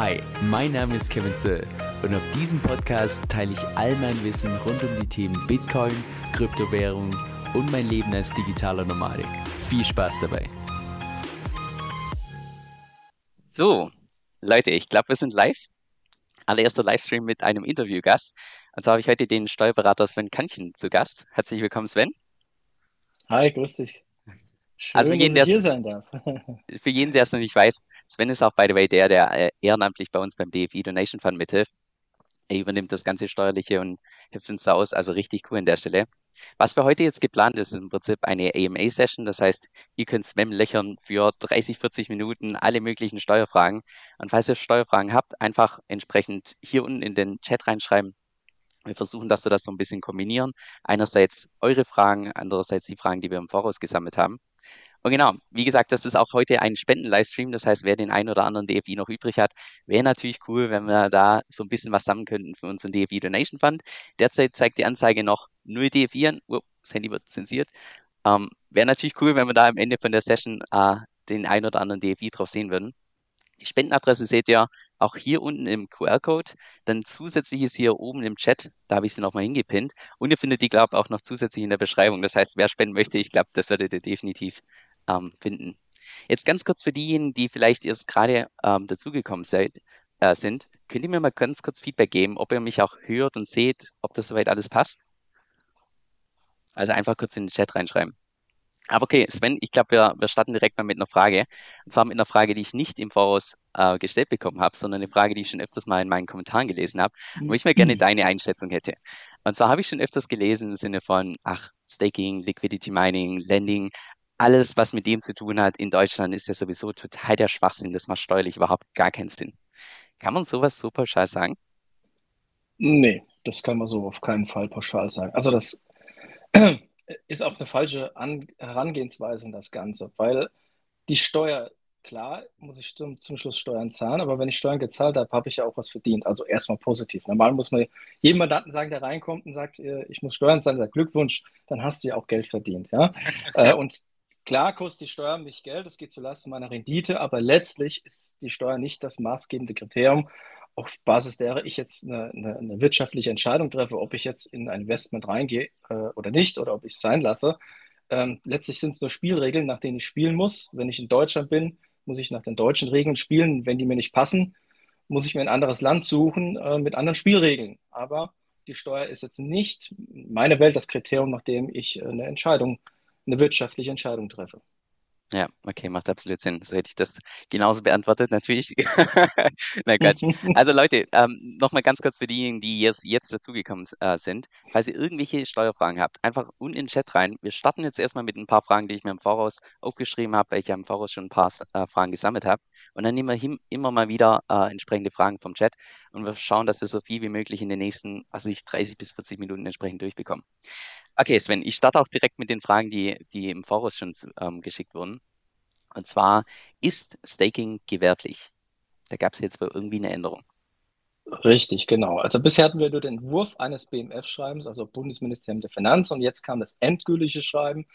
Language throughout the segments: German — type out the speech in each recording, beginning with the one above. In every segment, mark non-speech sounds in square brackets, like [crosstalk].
Hi, mein Name ist Kevin Zöll und auf diesem Podcast teile ich all mein Wissen rund um die Themen Bitcoin, Kryptowährung und mein Leben als digitaler Nomadik. Viel Spaß dabei. So, Leute, ich glaube, wir sind live. Allererster Livestream mit einem Interviewgast. Und zwar habe ich heute den Steuerberater Sven Kanchen zu Gast. Herzlich willkommen, Sven. Hi, grüß dich. Schön, Also für jeden, der hier sein darf. [laughs] für jeden, der es noch nicht weiß, Sven ist auch, by the way, der, der äh, ehrenamtlich bei uns beim DFI Donation Fund mithilft. Er übernimmt das ganze Steuerliche und hilft uns da aus. Also richtig cool an der Stelle. Was für heute jetzt geplant ist, ist im Prinzip eine AMA-Session. Das heißt, ihr könnt Sven löchern für 30, 40 Minuten alle möglichen Steuerfragen. Und falls ihr Steuerfragen habt, einfach entsprechend hier unten in den Chat reinschreiben. Wir versuchen, dass wir das so ein bisschen kombinieren. Einerseits eure Fragen, andererseits die Fragen, die wir im Voraus gesammelt haben. Und genau, wie gesagt, das ist auch heute ein Spenden-Livestream. Das heißt, wer den einen oder anderen DFI noch übrig hat, wäre natürlich cool, wenn wir da so ein bisschen was sammeln könnten für unseren DFI Donation Fund. Derzeit zeigt die Anzeige noch 0 DFI an. Oh, das Handy wird zensiert. Ähm, wäre natürlich cool, wenn wir da am Ende von der Session äh, den einen oder anderen DFI drauf sehen würden. Die Spendenadresse seht ihr auch hier unten im QR-Code. Dann zusätzlich ist hier oben im Chat, da habe ich sie nochmal hingepinnt. Und ihr findet die, glaube ich, auch noch zusätzlich in der Beschreibung. Das heißt, wer spenden möchte, ich glaube, das werdet ihr definitiv ähm, finden. Jetzt ganz kurz für diejenigen, die vielleicht erst gerade ähm, dazugekommen seid, äh, sind, könnt ihr mir mal ganz kurz Feedback geben, ob ihr mich auch hört und seht, ob das soweit alles passt? Also einfach kurz in den Chat reinschreiben. Aber okay, Sven, ich glaube, wir, wir starten direkt mal mit einer Frage. Und zwar mit einer Frage, die ich nicht im Voraus äh, gestellt bekommen habe, sondern eine Frage, die ich schon öfters mal in meinen Kommentaren gelesen habe, wo ich mir gerne deine Einschätzung hätte. Und zwar habe ich schon öfters gelesen im Sinne von, ach, Staking, Liquidity Mining, Lending, alles, was mit dem zu tun hat in Deutschland, ist ja sowieso total der Schwachsinn. Das macht steuerlich überhaupt gar keinen Sinn. Kann man sowas so pauschal sagen? Nee, das kann man so auf keinen Fall pauschal sagen. Also das [clears throat] ist auch eine falsche An Herangehensweise in das Ganze, weil die Steuer, klar, muss ich zum, zum Schluss Steuern zahlen, aber wenn ich Steuern gezahlt habe, habe ich ja auch was verdient. Also erstmal positiv. Normal muss man jedem Mandanten sagen, der reinkommt und sagt, äh, ich muss Steuern zahlen, sagt Glückwunsch, dann hast du ja auch Geld verdient. Ja? [laughs] Äh, und Klar kostet die Steuer mich Geld, das geht zulasten meiner Rendite, aber letztlich ist die Steuer nicht das maßgebende Kriterium, auf Basis derer ich jetzt eine, eine, eine wirtschaftliche Entscheidung treffe, ob ich jetzt in ein Investment reingehe äh, oder nicht oder ob ich es sein lasse. Ähm, letztlich sind es nur Spielregeln, nach denen ich spielen muss. Wenn ich in Deutschland bin, muss ich nach den deutschen Regeln spielen. Wenn die mir nicht passen, muss ich mir ein anderes Land suchen äh, mit anderen Spielregeln. Aber die Steuer ist jetzt nicht meine Welt das Kriterium, nach dem ich äh, eine Entscheidung treffe eine wirtschaftliche Entscheidung treffe. Ja, okay, macht absolut Sinn. So hätte ich das genauso beantwortet, natürlich. [laughs] Na Quatsch. [laughs] Also Leute, ähm, nochmal ganz kurz für diejenigen, die jetzt, jetzt dazugekommen äh, sind. Falls ihr irgendwelche Steuerfragen habt, einfach unten in den Chat rein. Wir starten jetzt erstmal mit ein paar Fragen, die ich mir im Voraus aufgeschrieben habe, weil ich ja im Voraus schon ein paar äh, Fragen gesammelt habe. Und dann nehmen wir him, immer mal wieder äh, entsprechende Fragen vom Chat und wir schauen, dass wir so viel wie möglich in den nächsten, was weiß ich, 30 bis 40 Minuten entsprechend durchbekommen. Okay, Sven, ich starte auch direkt mit den Fragen, die, die im Voraus schon ähm, geschickt wurden. Und zwar, ist Staking gewerblich? Da gab es jetzt irgendwie eine Änderung. Richtig, genau. Also bisher hatten wir nur den Entwurf eines BMF-Schreibens, also Bundesministerium der Finanzen, und jetzt kam das endgültige Schreiben.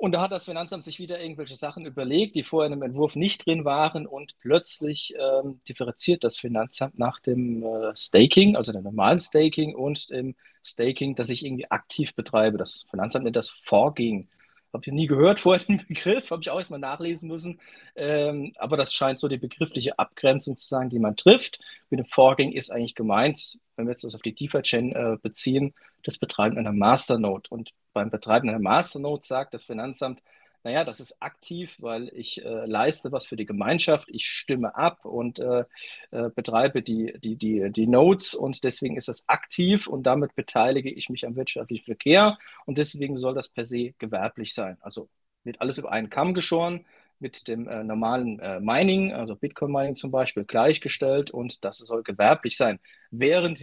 Und da hat das Finanzamt sich wieder irgendwelche Sachen überlegt, die vorher in dem Entwurf nicht drin waren und plötzlich ähm, differenziert das Finanzamt nach dem äh, Staking, also dem normalen Staking und dem Staking, das ich irgendwie aktiv betreibe. Das Finanzamt nennt das Forking. Habe ich nie gehört vorher den Begriff, habe ich auch erstmal nachlesen müssen. Ähm, aber das scheint so die begriffliche Abgrenzung zu sein, die man trifft. Mit dem Forking ist eigentlich gemeint, wenn wir jetzt das auf die DeFi-Chain äh, beziehen, das Betreiben einer Masternode. Und beim Betreiben einer Masternode sagt das Finanzamt, naja, das ist aktiv, weil ich äh, leiste was für die Gemeinschaft, ich stimme ab und äh, äh, betreibe die, die, die, die Nodes und deswegen ist das aktiv und damit beteilige ich mich am wirtschaftlichen Verkehr und deswegen soll das per se gewerblich sein. Also wird alles über einen Kamm geschoren, mit dem äh, normalen äh, Mining, also Bitcoin-Mining zum Beispiel, gleichgestellt und das soll gewerblich sein. Während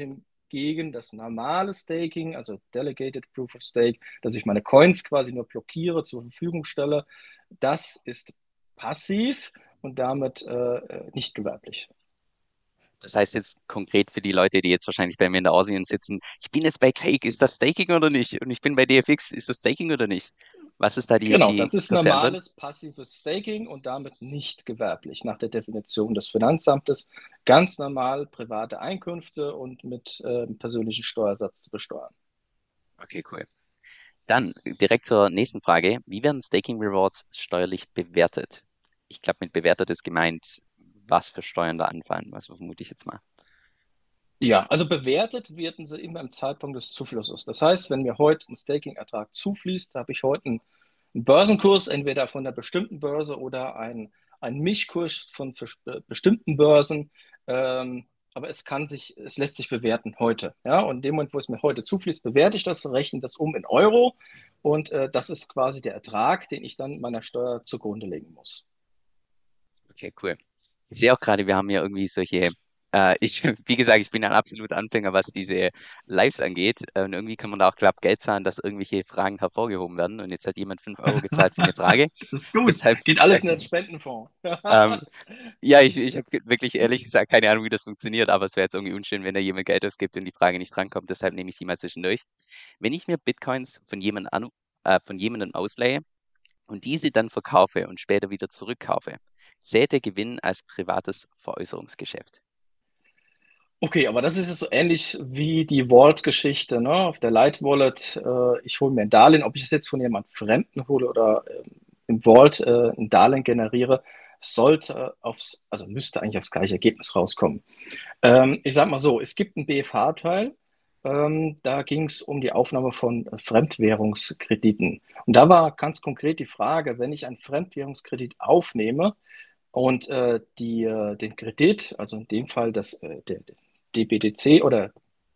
gegen das normale Staking, also Delegated Proof of Stake, dass ich meine Coins quasi nur blockiere, zur Verfügung stelle. Das ist passiv und damit äh, nicht gewerblich. Das heißt jetzt konkret für die Leute, die jetzt wahrscheinlich bei mir in der Asien sitzen, ich bin jetzt bei Cake, ist das Staking oder nicht? Und ich bin bei DFX, ist das Staking oder nicht? Was ist da die Genau, die das ist normales passives Staking und damit nicht gewerblich nach der Definition des Finanzamtes. Ganz normal private Einkünfte und mit äh, persönlichen Steuersatz zu besteuern. Okay, cool. Dann direkt zur nächsten Frage. Wie werden Staking Rewards steuerlich bewertet? Ich glaube, mit bewertet ist gemeint, was für Steuern da anfallen. Was vermute ich jetzt mal. Ja, also bewertet werden sie immer im Zeitpunkt des Zuflusses. Das heißt, wenn mir heute ein Staking-Ertrag zufließt, habe ich heute einen, Börsenkurs, entweder von einer bestimmten Börse oder einen, einen Mischkurs von bestimmten Börsen. Ähm, aber es kann sich, es lässt sich bewerten heute. Ja? Und in dem Moment, wo es mir heute zufließt, bewerte ich das, rechne das um in Euro und äh, das ist quasi der Ertrag, den ich dann meiner Steuer zugrunde legen muss. Okay, cool. Ich sehe auch gerade, wir haben ja irgendwie solche äh, ich, [laughs] wie gesagt, ich bin ein absoluter Anfänger, was diese Lives angeht. Und irgendwie kann man da auch knapp Geld zahlen, dass irgendwelche Fragen hervorgehoben werden. Und jetzt hat jemand 5 Euro gezahlt für eine Frage. [laughs] Das ist gut. Deshalb, Geht alles in den Spendenfonds. [laughs] ähm, ja, ich, ich habe wirklich ehrlich gesagt keine Ahnung, wie das funktioniert, aber es wäre jetzt irgendwie unschön, wenn da jemand Geld ausgibt und die Frage nicht drankommt. Deshalb nehme ich die mal zwischendurch. Wenn ich mir Bitcoins von jemandem, an, äh, von jemandem ausleihe und diese dann verkaufe und später wieder zurückkaufe, zählt der Gewinn als privates Veräußerungsgeschäft. Okay, aber das ist so ähnlich wie die Vault-Geschichte, ne? Auf der Light Wallet, äh, ich hole mir ein Darlehen, ob ich es jetzt von jemand Fremden hole oder äh, im Vault äh, ein Darlehen generiere, sollte aufs, also müsste eigentlich aufs gleiche Ergebnis rauskommen. Ähm, ich sage mal so, es gibt einen BFH-Teil, ähm, da ging es um die Aufnahme von Fremdwährungskrediten. Und da war ganz konkret die Frage, wenn ich einen Fremdwährungskredit aufnehme und äh, die, äh, den Kredit, also in dem Fall das, äh, der, DBDC oder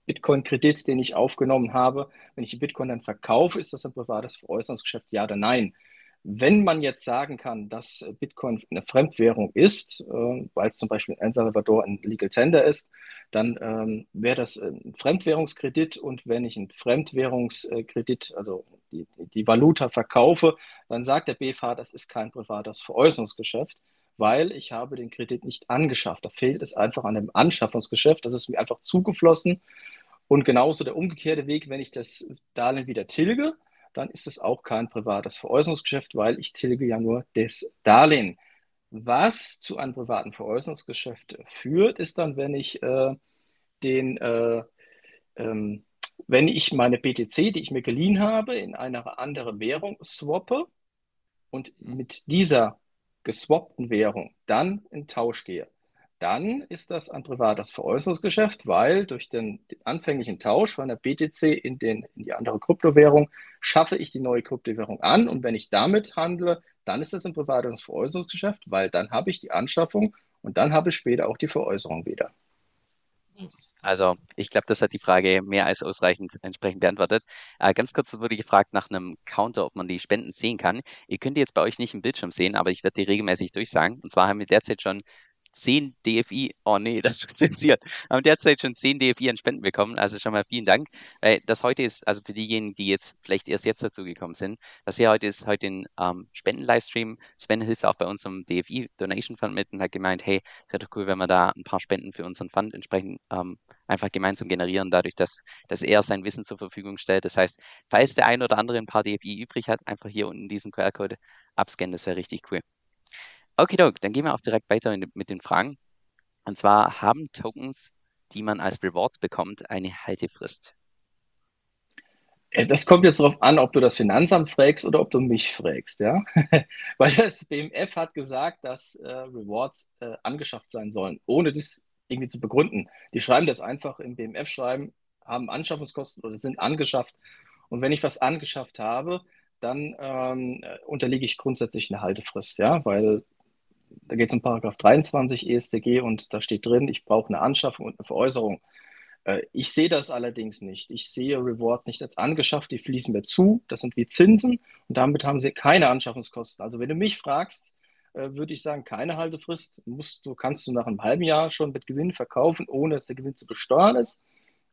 Bitcoin-Kredit, den ich aufgenommen habe, wenn ich die Bitcoin dann verkaufe, ist das ein privates Veräußerungsgeschäft? Ja oder nein? Wenn man jetzt sagen kann, dass Bitcoin eine Fremdwährung ist, äh, weil es zum Beispiel in El Salvador ein Legal Tender ist, dann ähm, wäre das ein Fremdwährungskredit und wenn ich einen Fremdwährungskredit, also die, die Valuta verkaufe, dann sagt der BFH, das ist kein privates Veräußerungsgeschäft weil ich habe den Kredit nicht angeschafft. Da fehlt es einfach an dem Anschaffungsgeschäft. Das ist mir einfach zugeflossen. Und genauso der umgekehrte Weg, wenn ich das Darlehen wieder tilge, dann ist es auch kein privates Veräußerungsgeschäft, weil ich tilge ja nur das Darlehen. Was zu einem privaten Veräußerungsgeschäft führt, ist dann, wenn ich äh, den, äh, ähm, wenn ich meine BTC, die ich mir geliehen habe, in eine andere Währung swappe und mit dieser geswappten Währung dann in Tausch gehe, dann ist das ein privates Veräußerungsgeschäft, weil durch den, anfänglichen Tausch von der BTC in, den, in die andere Kryptowährung schaffe ich die neue Kryptowährung an und wenn ich damit handle, dann ist es ein privates Veräußerungsgeschäft, weil dann habe ich die Anschaffung und dann habe ich später auch die Veräußerung wieder. Also ich glaube, das hat die Frage mehr als ausreichend entsprechend beantwortet. Äh, ganz kurz wurde gefragt nach einem Counter, ob man die Spenden sehen kann. Ihr könnt die jetzt bei euch nicht im Bildschirm sehen, aber ich werde die regelmäßig durchsagen. Und zwar haben wir derzeit schon 10 DFI, oh nee, das ist zensiert, haben derzeit schon 10 DFI an Spenden bekommen, also schon mal vielen Dank. Weil das heute ist, also für diejenigen, die jetzt vielleicht erst jetzt dazugekommen sind, das hier heute ist heute ein ähm, Spenden-Livestream. Sven hilft auch bei unserem DFI Donation Fund mit und hat gemeint, hey, es wäre doch cool, wenn wir da ein paar Spenden für unseren Fund entsprechend ähm, einfach gemeinsam generieren, dadurch, dass, dass er sein Wissen zur Verfügung stellt. Das heißt, falls der ein oder andere ein paar DFI übrig hat, einfach hier unten diesen QR-Code abscannen, das wäre richtig cool. Okay, dann gehen wir auch direkt weiter mit den Fragen. Und zwar haben Tokens, die man als Rewards bekommt, eine Haltefrist? Äh, das kommt jetzt darauf an, ob du das Finanzamt fragst oder ob du mich fragst, ja. [laughs] Weil das BMF hat gesagt, dass äh, Rewards äh, angeschafft sein sollen, ohne das irgendwie zu begründen. Die schreiben das einfach im BMF-Schreiben, haben Anschaffungskosten oder sind angeschafft. Und wenn ich was angeschafft habe, dann ähm, äh, unterliege ich grundsätzlich eine Haltefrist, ja, weil da geht es um Paragraph 23 EStG und da steht drin, ich brauche eine Anschaffung und eine Veräußerung. Äh, ich sehe das allerdings nicht. Ich sehe Rewards nicht als angeschafft, die fließen mir zu, das sind wie Zinsen und damit haben sie keine Anschaffungskosten. Also wenn du mich fragst, äh, würde ich sagen, keine Haltefrist. Musst du, kannst du nach einem halben Jahr schon mit Gewinn verkaufen, ohne dass der Gewinn zu besteuern ist.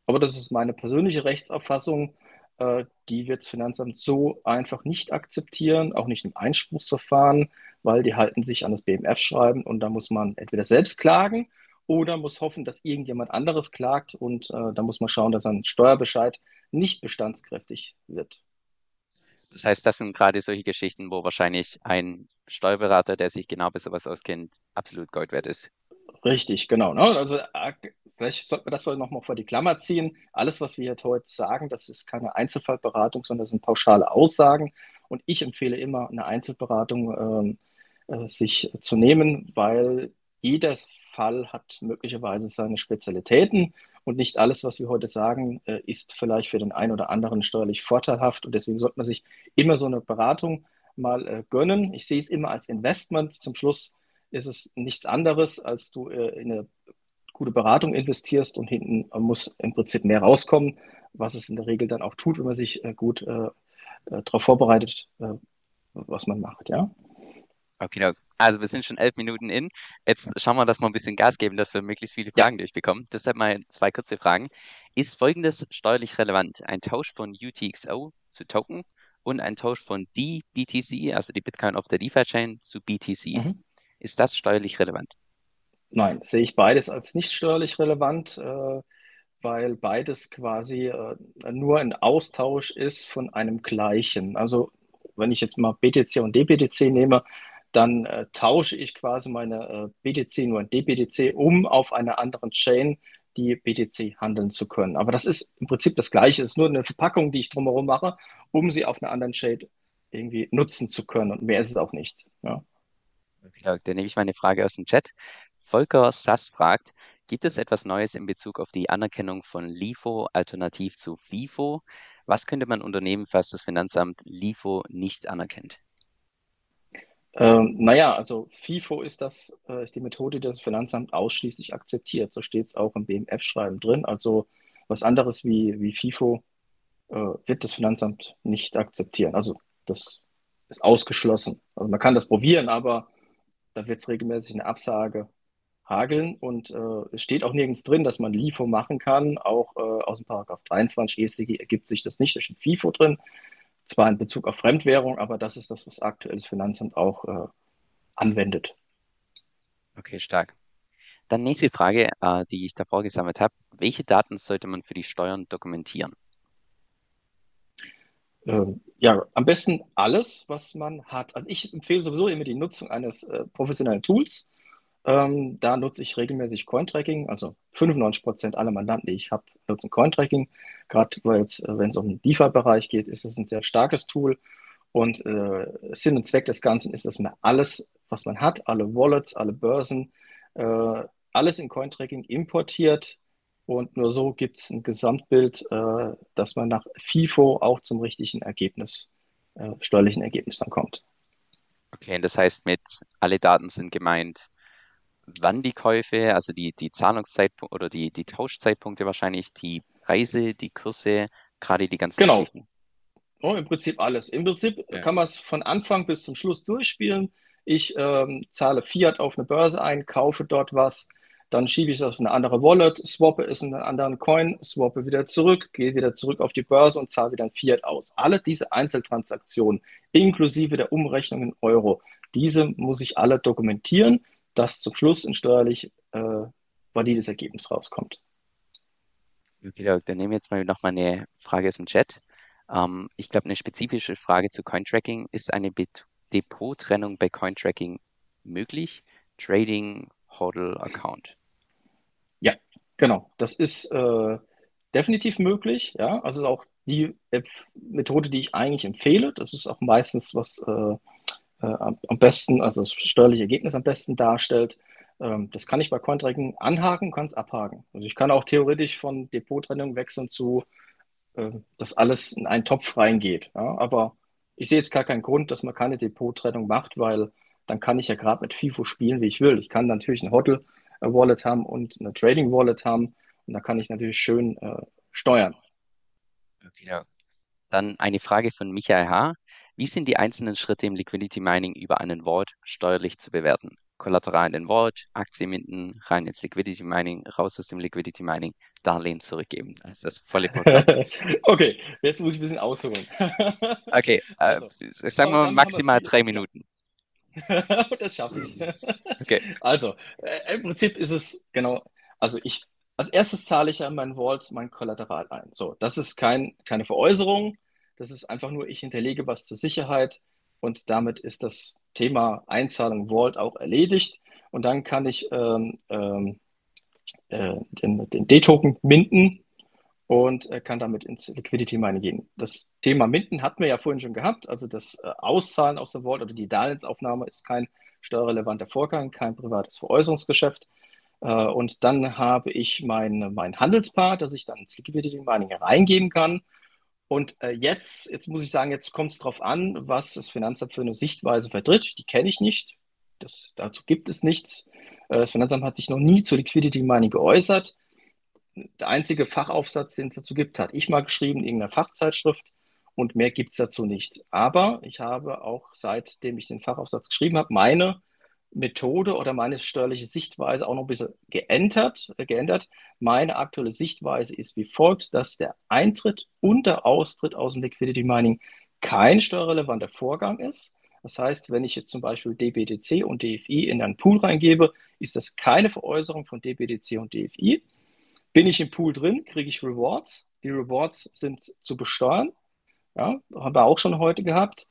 Aber das ist meine persönliche Rechtsauffassung. Äh, die wird das Finanzamt so einfach nicht akzeptieren, auch nicht im Einspruchsverfahren weil die halten sich an das BMF-Schreiben und da muss man entweder selbst klagen oder muss hoffen, dass irgendjemand anderes klagt und äh, da muss man schauen, dass ein Steuerbescheid nicht bestandskräftig wird. Das heißt, das sind gerade solche Geschichten, wo wahrscheinlich ein Steuerberater, der sich genau bei sowas auskennt, absolut Gold wert ist. Richtig, genau. Ne? Also vielleicht sollten wir das nochmal vor die Klammer ziehen. Alles, was wir heute sagen, das ist keine Einzelfallberatung, sondern das sind pauschale Aussagen. Und ich empfehle immer, eine Einzelberatung äh, äh, sich zu nehmen, weil jeder Fall hat möglicherweise seine Spezialitäten und nicht alles, was wir heute sagen, äh, ist vielleicht für den einen oder anderen steuerlich vorteilhaft. Und deswegen sollte man sich immer so eine Beratung mal äh, gönnen. Ich sehe es immer als Investment. Zum Schluss ist es nichts anderes, als du äh, in eine gute Beratung investierst und hinten muss im Prinzip mehr rauskommen, was es in der Regel dann auch tut, wenn man sich äh, gut äh, äh, darauf vorbereitet, was man macht, ja. Okay, also wir sind schon elf Minuten in. Jetzt schauen wir, dass wir ein bisschen Gas geben, dass wir möglichst viele Fragen ja. durchbekommen. Deshalb mal zwei kurze Fragen. Ist folgendes steuerlich relevant? Ein Tausch von UTXO zu Token und ein Tausch von DBTC, also die Bitcoin auf der DeFi-Chain, zu BTC. Mhm. Ist das steuerlich relevant? Nein, sehe ich beides als nicht steuerlich relevant, äh, weil beides quasi äh, nur ein Austausch ist von einem gleichen. Also wenn ich jetzt mal BTC und DBTC nehme, dann äh, tausche ich quasi meine äh, BTC nur in DBTC, um auf einer anderen Chain die BTC handeln zu können. Aber das ist im Prinzip das Gleiche, es ist nur eine Verpackung, die ich drumherum mache, um sie auf einer anderen Chain irgendwie nutzen zu können. Und mehr ist es auch nicht. Ja. Okay, dann nehme ich meine Frage aus dem Chat. Volker Sass fragt, gibt es etwas Neues in Bezug auf die Anerkennung von LIFO alternativ zu FIFO? Was könnte man unternehmen, falls das Finanzamt LIFO nicht anerkennt? Ähm, naja, also FIFO ist das, äh, ist die Methode, die das Finanzamt ausschließlich akzeptiert. So steht es auch im BMF-Schreiben drin. Also was anderes wie, wie FIFO äh, wird das Finanzamt nicht akzeptieren. Also das ist ausgeschlossen. Also man kann das probieren, aber da wird es regelmäßig eine Absage hageln und äh, es steht auch nirgends drin, dass man LIFO machen kann. Auch äh, aus dem Paragraph 23 EStG ergibt sich das nicht, da steht FIFO drin. Zwar in Bezug auf Fremdwährung, aber das ist das, was aktuell das Finanzamt auch äh, anwendet. Okay, stark. Dann nächste Frage, äh, die ich davor gesammelt habe. Welche Daten sollte man für die Steuern dokumentieren? Ähm, ja, am besten alles, was man hat. Also ich empfehle sowieso immer die Nutzung eines äh, professionellen Tools. Ähm, da nutze ich regelmäßig Cointracking. Also 95% aller Mandanten, die ich habe, nutzen Cointracking. Gerade äh, wenn es um den DeFi-Bereich geht, ist es ein sehr starkes Tool. Und äh, Sinn und Zweck des Ganzen ist, dass man alles, was man hat, alle Wallets, alle Börsen, äh, alles in Cointracking importiert. Und nur so gibt es ein Gesamtbild, äh, dass man nach FIFO auch zum richtigen Ergebnis, äh, steuerlichen Ergebnis dann kommt. Okay, das heißt, mit alle Daten sind gemeint, wann die Käufe, also die, die Zahlungszeitpunkte oder die, die Tauschzeitpunkte wahrscheinlich, die Preise, die Kurse, gerade die ganzen genau. Geschichten. Oh, Im Prinzip alles. Im Prinzip ja. kann man es von Anfang bis zum Schluss durchspielen. Ich ähm, zahle Fiat auf eine Börse ein, kaufe dort was, dann schiebe ich es auf eine andere Wallet, swappe es in einen anderen Coin, swappe wieder zurück, gehe wieder zurück auf die Börse und zahle wieder ein Fiat aus. Alle diese Einzeltransaktionen, inklusive der Umrechnung in Euro, diese muss ich alle dokumentieren dass zum Schluss ein steuerlich äh, valides Ergebnis rauskommt. Okay, dann nehmen wir jetzt mal noch mal eine Frage aus dem Chat. Ähm, ich glaube, eine spezifische Frage zu Cointracking. Ist eine Depot-Trennung bei Cointracking möglich? Trading, Hodl, Account. Ja, genau. Das ist äh, definitiv möglich. Ja, also auch die Methode, die ich eigentlich empfehle. Das ist auch meistens was äh, äh, am besten, also das steuerliche Ergebnis am besten darstellt. Ähm, das kann ich bei Cointracking anhaken, kann es abhaken. Also ich kann auch theoretisch von Depottrennung wechseln zu, äh, dass alles in einen Topf reingeht. Ja? Aber ich sehe jetzt gar keinen Grund, dass man keine Depottrennung macht, weil dann kann ich ja gerade mit FIFO spielen, wie ich will. Ich kann natürlich ein Hodl-Wallet haben und eine Trading-Wallet haben und da kann ich natürlich schön äh, steuern. Okay, ja. Dann eine Frage von Michael H. Wie sind die einzelnen Schritte im Liquidity Mining über einen Vault steuerlich zu bewerten? Kollateral in den Vault, Aktien minden, rein ins Liquidity Mining, raus aus dem Liquidity Mining, Darlehen zurückgeben. Das ist das volle Programm. [laughs] okay, jetzt muss ich ein bisschen ausholen. [laughs] okay, äh, also, sagen wir maximal drei Minuten. [laughs] das schaffe ich. Okay. Also, äh, im Prinzip ist es genau, also ich, als erstes zahle ich an meinen Vault mein Kollateral ein. So, das ist kein, keine Veräußerung, Das ist einfach nur, ich hinterlege was zur Sicherheit und damit ist das Thema Einzahlung Vault auch erledigt. Und dann kann ich ähm, ähm, äh, den, den D-Token minden und äh, kann damit ins Liquidity Mining gehen. Das Thema Minden hatten wir ja vorhin schon gehabt. Also das äh, Auszahlen aus der Vault oder die Darlehensaufnahme ist kein steuerrelevanter Vorgang, kein privates Veräußerungsgeschäft. Äh, und dann habe ich mein, mein Handelspaar, das ich dann ins Liquidity Mining reingeben kann. Und äh, jetzt, jetzt muss ich sagen, jetzt kommt es darauf an, was das Finanzamt für eine Sichtweise vertritt. Die kenne ich nicht. Das, dazu gibt es nichts. Äh, das Finanzamt hat sich noch nie zu Liquidity Mining geäußert. Der einzige Fachaufsatz, den es dazu gibt, hat ich mal geschrieben, in irgendeiner Fachzeitschrift. Und mehr gibt es dazu nicht. Aber ich habe auch, seitdem ich den Fachaufsatz geschrieben habe, meine Methode oder meine steuerliche Sichtweise auch noch ein bisschen geändert, äh, geändert. Meine aktuelle Sichtweise ist wie folgt, dass der Eintritt und der Austritt aus dem Liquidity Mining kein steuerrelevanter Vorgang ist. Das heißt, wenn ich jetzt zum Beispiel DBDC und DFI in einen Pool reingebe, ist das keine Veräußerung von DBDC und DFI. Bin ich im Pool drin, kriege ich Rewards. Die Rewards sind zu besteuern. Ja, haben wir auch schon heute gehabt.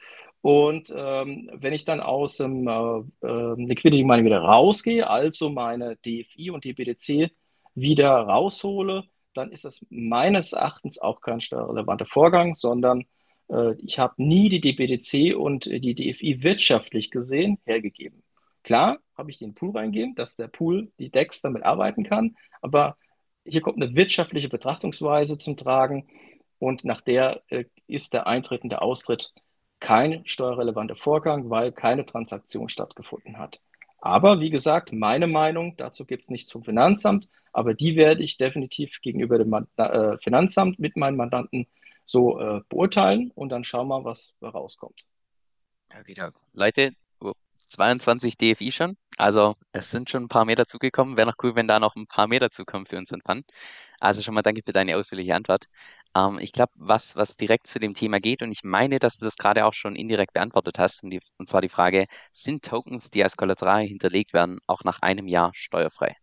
Und ähm, wenn ich dann aus dem äh, äh, Liquidity Mining wieder rausgehe, also meine DFI und DBDC wieder raushole, dann ist das meines Erachtens auch kein steuerrelevanter Vorgang, sondern äh, ich habe nie die DBDC und die DFI wirtschaftlich gesehen hergegeben. Klar habe ich den Pool reingegeben, dass der Pool, die DEX damit arbeiten kann, aber hier kommt eine wirtschaftliche Betrachtungsweise zum Tragen und nach der äh, ist der Eintritt und der Austritt kein steuerrelevanter Vorgang, weil keine Transaktion stattgefunden hat. Aber wie gesagt, meine Meinung, dazu gibt es nichts zum Finanzamt, aber die werde ich definitiv gegenüber dem äh, Finanzamt mit meinen Mandanten so äh, beurteilen und dann schauen wir, was rauskommt. Okay, Leute, 22 DFI schon. Also es sind schon ein paar mehr dazugekommen. Wäre noch cool, wenn da noch ein paar mehr dazukommen für unseren Fun. Also schon mal danke für deine ausführliche Antwort. Ähm, ich glaube, was, was direkt zu dem Thema geht, und ich meine, dass du das gerade auch schon indirekt beantwortet hast, und, die, und zwar die Frage, sind Tokens, die als Kollateral hinterlegt werden, auch nach einem Jahr steuerfrei?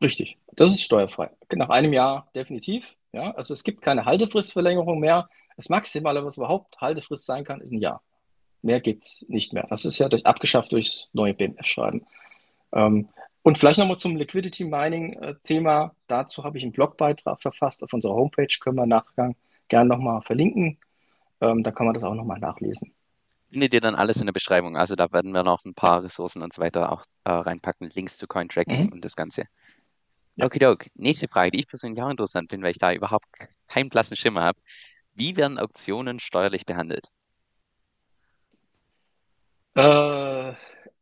Richtig, das ist steuerfrei. Nach einem Jahr definitiv. Ja, also es gibt keine Haltefristverlängerung mehr. Das Maximale, was überhaupt Haltefrist sein kann, ist ein Jahr. Mehr gibt es nicht mehr. Das ist ja durch, abgeschafft durchs neue BMF-Schreiben. Ähm, und vielleicht nochmal zum Liquidity Mining-Thema. Äh, Dazu habe ich einen Blogbeitrag verfasst auf unserer Homepage. Können wir im Nachgang gerne nochmal verlinken. Ähm, da kann man das auch nochmal nachlesen. Findet ihr dann alles in der Beschreibung. Also da werden wir noch ein paar Ressourcen und so weiter auch äh, reinpacken. Links zu Cointracking mhm. und das Ganze. Ja. Okay, Nächste Frage, die ich persönlich auch interessant finde, weil ich da überhaupt keinen blassen Schimmer habe. Wie werden Auktionen steuerlich behandelt? Äh,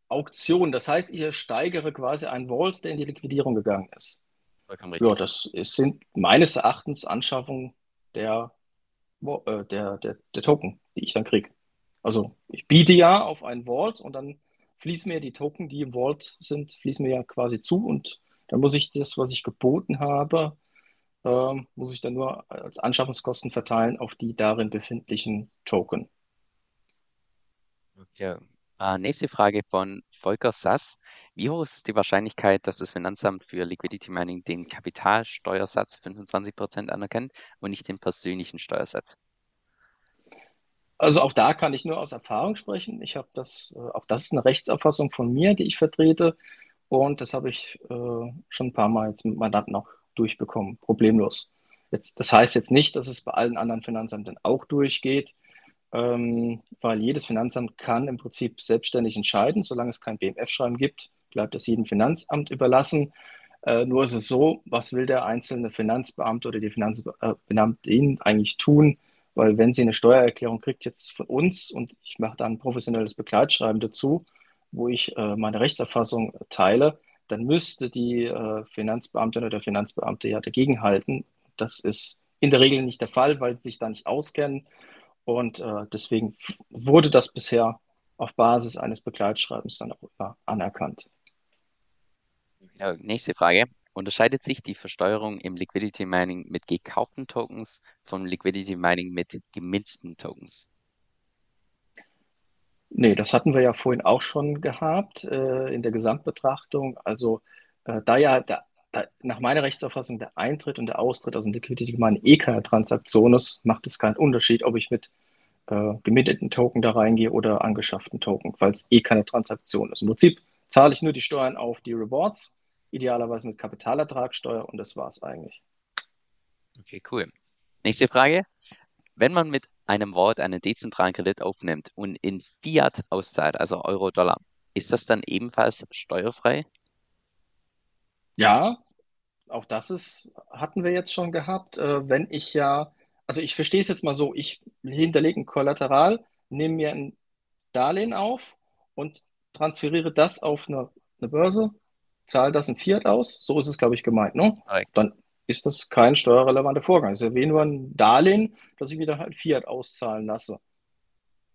Auktion. Das heißt, ich steigere quasi einen Vault, der in die Liquidierung gegangen ist. Ja, das ist, sind meines Erachtens Anschaffungen der, äh, der, der, der Token, die ich dann kriege. Also ich biete ja auf einen Vault und dann fließen mir die Token, die im Vault sind, fließen mir ja quasi zu und dann muss ich das, was ich geboten habe, äh, muss ich dann nur als Anschaffungskosten verteilen auf die darin befindlichen Token. Okay. Äh, nächste Frage von Volker Sass. Wie hoch ist die Wahrscheinlichkeit, dass das Finanzamt für Liquidity Mining den Kapitalsteuersatz 25% anerkennt und nicht den persönlichen Steuersatz? Also auch da kann ich nur aus Erfahrung sprechen. Ich habe das, äh, auch das ist eine Rechtsauffassung von mir, die ich vertrete. Und das habe ich äh, schon ein paar Mal jetzt mit Mandanten auch durchbekommen, problemlos. Jetzt, das heißt jetzt nicht, dass es bei allen anderen Finanzämtern auch durchgeht ähm, weil jedes Finanzamt kann im Prinzip selbstständig entscheiden. Solange es kein BMF-Schreiben gibt, bleibt es jedem Finanzamt überlassen. Äh, nur ist es so, was will der einzelne Finanzbeamte oder die Finanzbeamtin eigentlich tun? Weil wenn sie eine Steuererklärung kriegt jetzt von uns und ich mache da ein professionelles Begleitschreiben dazu, wo ich äh, meine Rechtserfassung teile, dann müsste die äh, Finanzbeamtin oder der Finanzbeamte ja dagegenhalten. Das ist in der Regel nicht der Fall, weil sie sich da nicht auskennen und äh, deswegen wurde das bisher auf Basis eines Begleitschreibens dann auch immer anerkannt. Ja, nächste Frage. Unterscheidet sich die Versteuerung im Liquidity Mining mit gekauften Tokens vom Liquidity Mining mit gemischten Tokens? Nee, das hatten wir ja vorhin auch schon gehabt äh, in der Gesamtbetrachtung. Also äh, da ja der nach meiner Rechtsauffassung der Eintritt und der Austritt aus dem Liquidity Command eh keine Transaktion ist, macht es keinen Unterschied, ob ich mit äh, gemieteten Token da reingehe oder angeschafften Token, weil es eh keine Transaktion ist. Im Prinzip zahle ich nur die Steuern auf die Rewards, idealerweise mit Kapitalertragssteuer und das war es eigentlich. Okay, cool. Nächste Frage. Wenn man mit einem Wort einen dezentralen Kredit aufnimmt und in Fiat auszahlt, also Euro-Dollar, ist das dann ebenfalls steuerfrei? Ja, auch das ist, hatten wir jetzt schon gehabt. Äh, wenn ich ja, also ich verstehe es jetzt mal so, ich hinterlege ein Kollateral, nehme mir ein Darlehen auf und transferiere das auf eine, eine Börse, zahle das in Fiat aus. So ist es, glaube ich, gemeint. Ne? Dann ist das kein steuerrelevanter Vorgang. Es ist ja ein Darlehen, das ich wieder halt Fiat auszahlen lasse.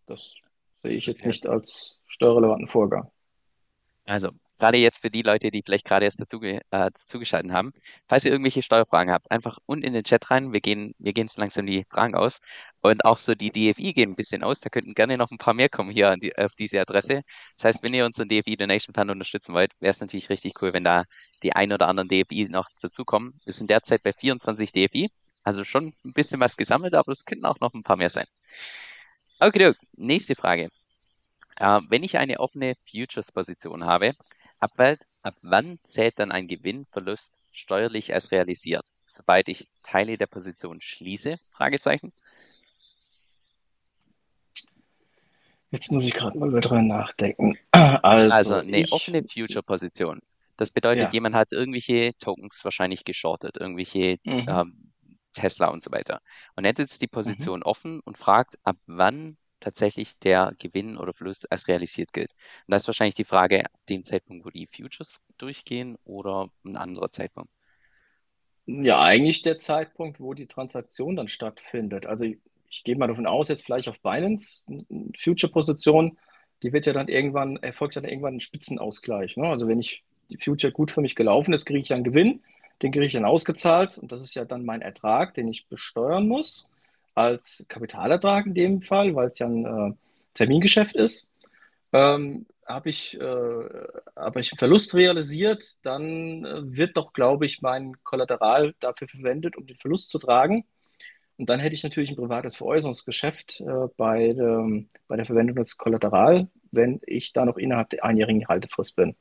Das sehe ich jetzt nicht als steuerrelevanten Vorgang. Also gerade jetzt für die Leute, die vielleicht gerade erst dazu, äh, zugeschaltet haben, falls ihr irgendwelche Steuerfragen habt, einfach unten in den Chat rein. Wir gehen, wir gehen so langsam die Fragen aus. Und auch so die DFI gehen ein bisschen aus. Da könnten gerne noch ein paar mehr kommen hier die, auf diese Adresse. Das heißt, wenn ihr unseren DFI Donation Fund unterstützen wollt, wäre es natürlich richtig cool, wenn da die ein oder anderen DFI noch dazukommen. Wir sind derzeit bei 24 DFI. Also schon ein bisschen was gesammelt, aber es könnten auch noch ein paar mehr sein. Okay, nächste Frage. Äh, wenn ich eine offene Futures-Position habe, Ab, ab wann zählt dann ein Gewinnverlust steuerlich als realisiert? Sobald ich Teile der Position schließe? Fragezeichen. Jetzt muss ich gerade mal über dran nachdenken. [clears throat] Also, also eine ich, offene Future-Position. Das bedeutet, ja. jemand hat irgendwelche Tokens wahrscheinlich geschortet, irgendwelche mhm. ähm, Tesla und so weiter. Und er hat jetzt die mhm. Position mhm. offen und fragt, ab wann tatsächlich der Gewinn oder Verlust als realisiert gilt. Und da ist wahrscheinlich die Frage, den Zeitpunkt, wo die Futures durchgehen oder ein anderer Zeitpunkt? Ja, eigentlich der Zeitpunkt, wo die Transaktion dann stattfindet. Also ich, ich gehe mal davon aus, jetzt vielleicht auf Binance, Future-Position, die wird ja dann irgendwann, erfolgt ja dann irgendwann ein Spitzenausgleich. Ne? Also wenn ich die Future gut für mich gelaufen ist, kriege ich einen Gewinn, den kriege ich dann ausgezahlt und das ist ja dann mein Ertrag, den ich besteuern muss als Kapitalertrag in dem Fall, weil es ja ein äh, Termingeschäft ist. Ähm, habe ich, äh, hab ich Verlust realisiert, dann äh, wird doch, glaube ich, mein Kollateral dafür verwendet, um den Verlust zu tragen. Und dann hätte ich natürlich ein privates Veräußerungsgeschäft äh, bei, der, bei der Verwendung des Kollateral, wenn ich da noch innerhalb der einjährigen Haltefrist bin.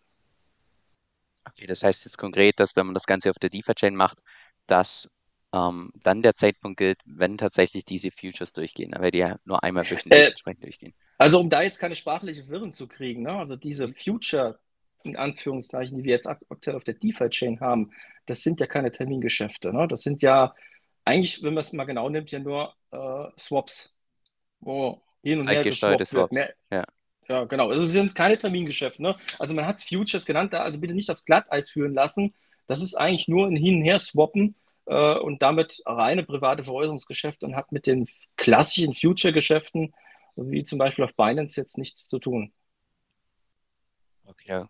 Okay, das heißt jetzt konkret, dass wenn man das Ganze auf der DeFi-Chain macht, dass ähm, dann der Zeitpunkt gilt, wenn tatsächlich diese Futures durchgehen, weil die ja nur einmal wöchentlich äh, entsprechend durchgehen. Also um da jetzt keine sprachliche Wirren zu kriegen, ne? also diese Future, in Anführungszeichen, die wir jetzt aktuell auf der DeFi-Chain haben, das sind ja keine Termingeschäfte. Ne? Das sind ja eigentlich, wenn man es mal genau nimmt, ja nur äh, Swaps, wo hin und her geswappt Swaps. Mehr, ja. ja, genau. Also es sind keine Termingeschäfte. Ne? Also man hat es Futures genannt, also bitte nicht aufs Glatteis führen lassen. Das ist eigentlich nur ein Hin- und Her-Swappen äh, und damit reine private Veräußerungsgeschäfte und hat mit den klassischen Future-Geschäften, wie zum Beispiel auf Binance, jetzt nichts zu tun. Okay.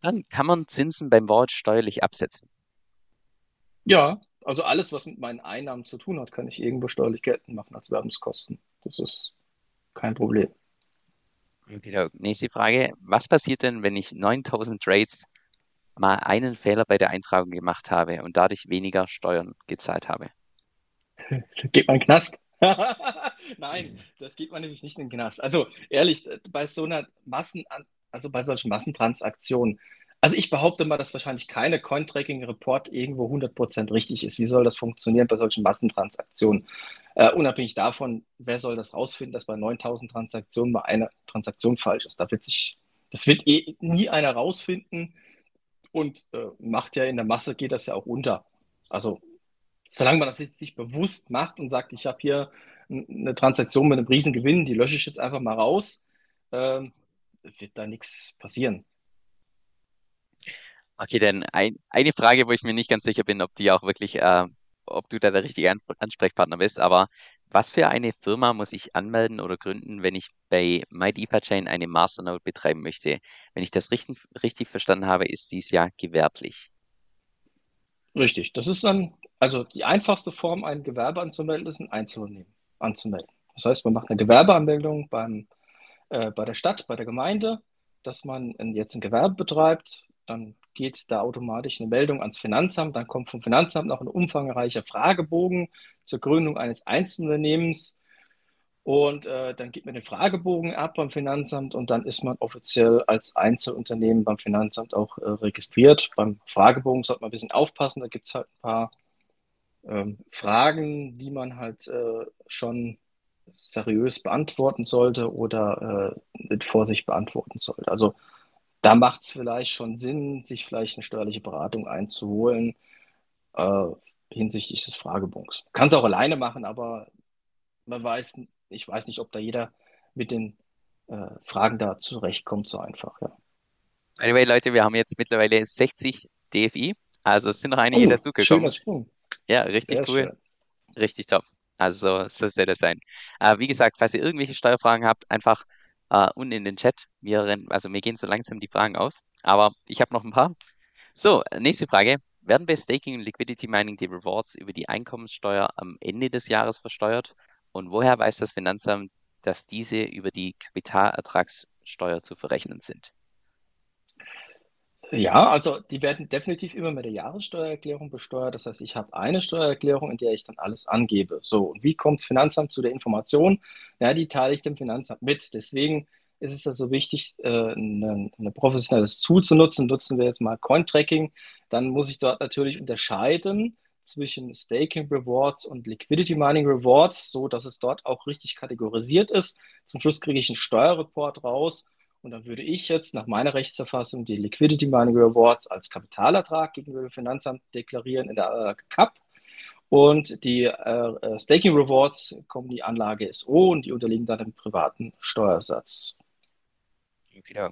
Dann kann man Zinsen beim Vault steuerlich absetzen. Ja, also alles, was mit meinen Einnahmen zu tun hat, kann ich irgendwo steuerlich geltend machen als Werbungskosten. Das ist kein Problem. Okay, nächste Frage. Was passiert denn, wenn ich 9000 Trades mal einen Fehler bei der Eintragung gemacht habe und dadurch weniger Steuern gezahlt habe. [laughs] Geht man in den Knast? [laughs] Nein, das geht man nämlich nicht in den Knast. Also ehrlich, bei so einer Massen, also bei solchen Massentransaktionen, also ich behaupte mal, dass wahrscheinlich keine Cointracking-Report irgendwo 100% richtig ist. Wie soll das funktionieren bei solchen Massentransaktionen? Uh, unabhängig davon, wer soll das rausfinden, dass bei 9000 Transaktionen mal eine Transaktion falsch ist? Da wird sich, das wird eh nie einer rausfinden und äh, macht ja in der Masse geht das ja auch unter. Also solange man das jetzt nicht bewusst macht und sagt, ich habe hier eine Transaktion mit einem riesen Gewinn, die lösche ich jetzt einfach mal raus, äh, wird da nichts passieren. Okay, dann ein, eine Frage, wo ich mir nicht ganz sicher bin, ob die auch wirklich, äh, ob du da der richtige Ansprechpartner bist, aber was für eine Firma muss ich anmelden oder gründen, wenn ich bei MyDeeperChain eine Masternode betreiben möchte? Wenn ich das richtig, richtig verstanden habe, ist dies ja gewerblich. Richtig. Das ist dann, also die einfachste Form, ein Gewerbe anzumelden, ist ein Einzelunternehmen anzumelden. Das heißt, man macht eine Gewerbeanmeldung beim, äh, bei der Stadt, bei der Gemeinde, dass man jetzt ein Gewerbe betreibt. Dann geht da automatisch eine Meldung ans Finanzamt, dann kommt vom Finanzamt noch ein umfangreicher Fragebogen zur Gründung eines Einzelunternehmens und äh, dann gibt man den Fragebogen ab beim Finanzamt und dann ist man offiziell als Einzelunternehmen beim Finanzamt auch äh, registriert. Beim Fragebogen sollte man ein bisschen aufpassen, da gibt es halt ein paar ähm, Fragen, die man halt äh, schon seriös beantworten sollte oder äh, mit Vorsicht beantworten sollte. Also da macht es vielleicht schon Sinn, sich vielleicht eine steuerliche Beratung einzuholen äh, hinsichtlich des Fragebogens. Kann es auch alleine machen, aber man weiß, ich weiß nicht, ob da jeder mit den äh, Fragen da zurechtkommt, so einfach. Ja. Anyway, Leute, wir haben jetzt mittlerweile 60 DFI, also es sind noch einige oh, dazugekommen. Schöner Sprung. Ja, richtig Sehr cool. Schön. Richtig top. Also so soll das sein. Äh, wie gesagt, falls ihr irgendwelche Steuerfragen habt, einfach äh, unten in den Chat. Wir, also mir gehen so langsam die Fragen aus, aber ich habe noch ein paar. So, nächste Frage. Werden bei Staking und Liquidity Mining die Rewards über die Einkommenssteuer am Ende des Jahres versteuert? Und woher weiß das Finanzamt, dass diese über die Kapitalertragssteuer zu verrechnen sind? Ja, also die werden definitiv immer mit der Jahressteuererklärung besteuert. Das heißt, ich habe eine Steuererklärung, in der ich dann alles angebe. So, und wie kommt das Finanzamt zu der Information? Ja, die teile ich dem Finanzamt mit. Deswegen ist es also wichtig, äh, ein, professionelles Tool zu nutzen. Nutzen wir jetzt mal Cointracking. Dann muss ich dort natürlich unterscheiden zwischen Staking Rewards und Liquidity Mining Rewards, so dass es dort auch richtig kategorisiert ist. Zum Schluss kriege ich einen Steuerreport raus und dann würde ich jetzt nach meiner Rechtserfassung die Liquidity Mining Rewards als Kapitalertrag gegenüber dem Finanzamt deklarieren in der CAP. Und die äh, Staking Rewards kommen die Anlage SO und die unterliegen dann dem privaten Steuersatz. Genau.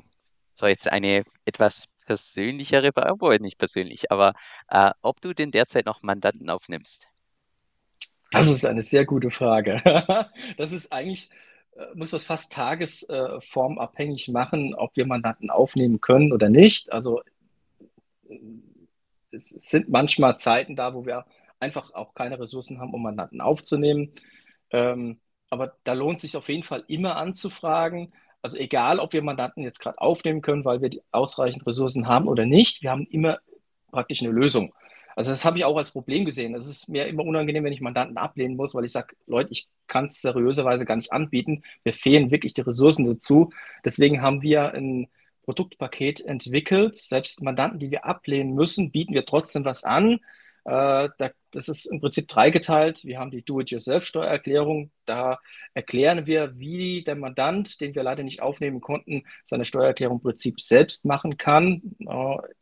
So, jetzt eine etwas persönlichere Frage, obwohl nicht persönlich, aber äh, ob du denn derzeit noch Mandanten aufnimmst? Das ist eine sehr gute Frage. [laughs] das ist eigentlich äh, muss es fast tagesformabhängig machen, ob wir Mandanten aufnehmen können oder nicht. Also es sind manchmal Zeiten da, wo wir einfach auch keine Ressourcen haben, um Mandanten aufzunehmen. Ähm, aber da lohnt sich auf jeden Fall immer anzufragen. Also egal, ob wir Mandanten jetzt gerade aufnehmen können, weil wir ausreichend Ressourcen haben oder nicht, wir haben immer praktisch eine Lösung. Also das habe ich auch als Problem gesehen. Es ist mir immer unangenehm, wenn ich Mandanten ablehnen muss, weil ich sage, Leute, ich kann es seriöserweise gar nicht anbieten. Mir fehlen wirklich die Ressourcen dazu. Deswegen haben wir ein Produktpaket entwickelt. Selbst Mandanten, die wir ablehnen müssen, bieten wir trotzdem was an. Äh, das ist im Prinzip dreigeteilt. Wir haben die Do-it-yourself-Steuererklärung. Da erklären wir, wie der Mandant, den wir leider nicht aufnehmen konnten, seine Steuererklärung im Prinzip selbst machen kann.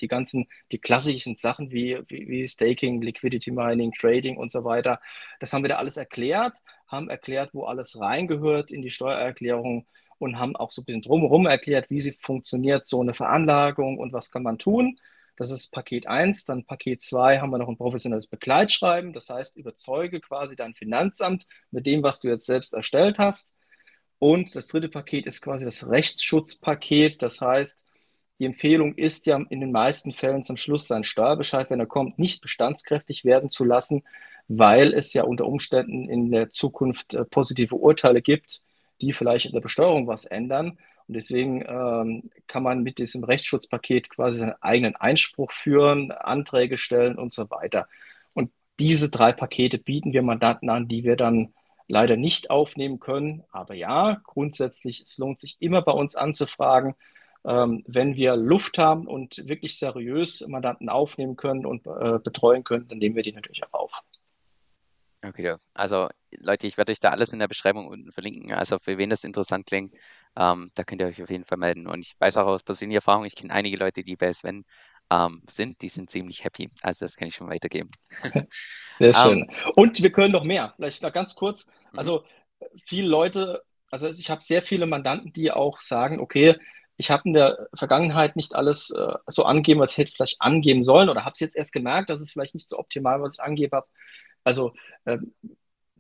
Die ganzen, die klassischen Sachen wie, wie, wie Staking, Liquidity Mining, Trading und so weiter. Das haben wir da alles erklärt, haben erklärt, wo alles reingehört in die Steuererklärung und haben auch so ein bisschen drumherum erklärt, wie sie funktioniert, so eine Veranlagung und was kann man tun. Das ist Paket 1. Dann Paket 2 haben wir noch ein professionelles Begleitschreiben. Das heißt, überzeuge quasi dein Finanzamt mit dem, was du jetzt selbst erstellt hast. Und das dritte Paket ist quasi das Rechtsschutzpaket. Das heißt, die Empfehlung ist ja in den meisten Fällen zum Schluss sein Steuerbescheid, wenn er kommt, nicht bestandskräftig werden zu lassen, weil es ja unter Umständen in der Zukunft äh, positive Urteile gibt, die vielleicht in der Besteuerung was ändern. Und deswegen ähm, kann man mit diesem Rechtsschutzpaket quasi seinen eigenen Einspruch führen, Anträge stellen und so weiter. Und diese drei Pakete bieten wir Mandanten an, die wir dann leider nicht aufnehmen können. Aber ja, grundsätzlich, es lohnt sich immer bei uns anzufragen. Ähm, wenn wir Luft haben und wirklich seriös Mandanten aufnehmen können und äh, betreuen können, dann nehmen wir die natürlich auch auf. Okay, also Leute, ich werde euch da alles in der Beschreibung unten verlinken. Also für wen das interessant klingt, ähm, da könnt ihr euch auf jeden Fall melden. Und ich weiß auch aus persönlicher Erfahrung, ich kenne einige Leute, die bei Sven ähm, sind, die sind ziemlich happy. Also das kann ich schon weitergeben. [laughs] Sehr schön. Um, Und wir können noch mehr. Vielleicht noch ganz kurz. Mhm. Also viele Leute, also ich habe sehr viele Mandanten, die auch sagen, okay, ich habe in der Vergangenheit nicht alles äh, so angegeben, was ich hätte vielleicht angeben sollen oder habe es jetzt erst gemerkt, dass es vielleicht nicht so optimal, was ich angebe habe. Also ähm,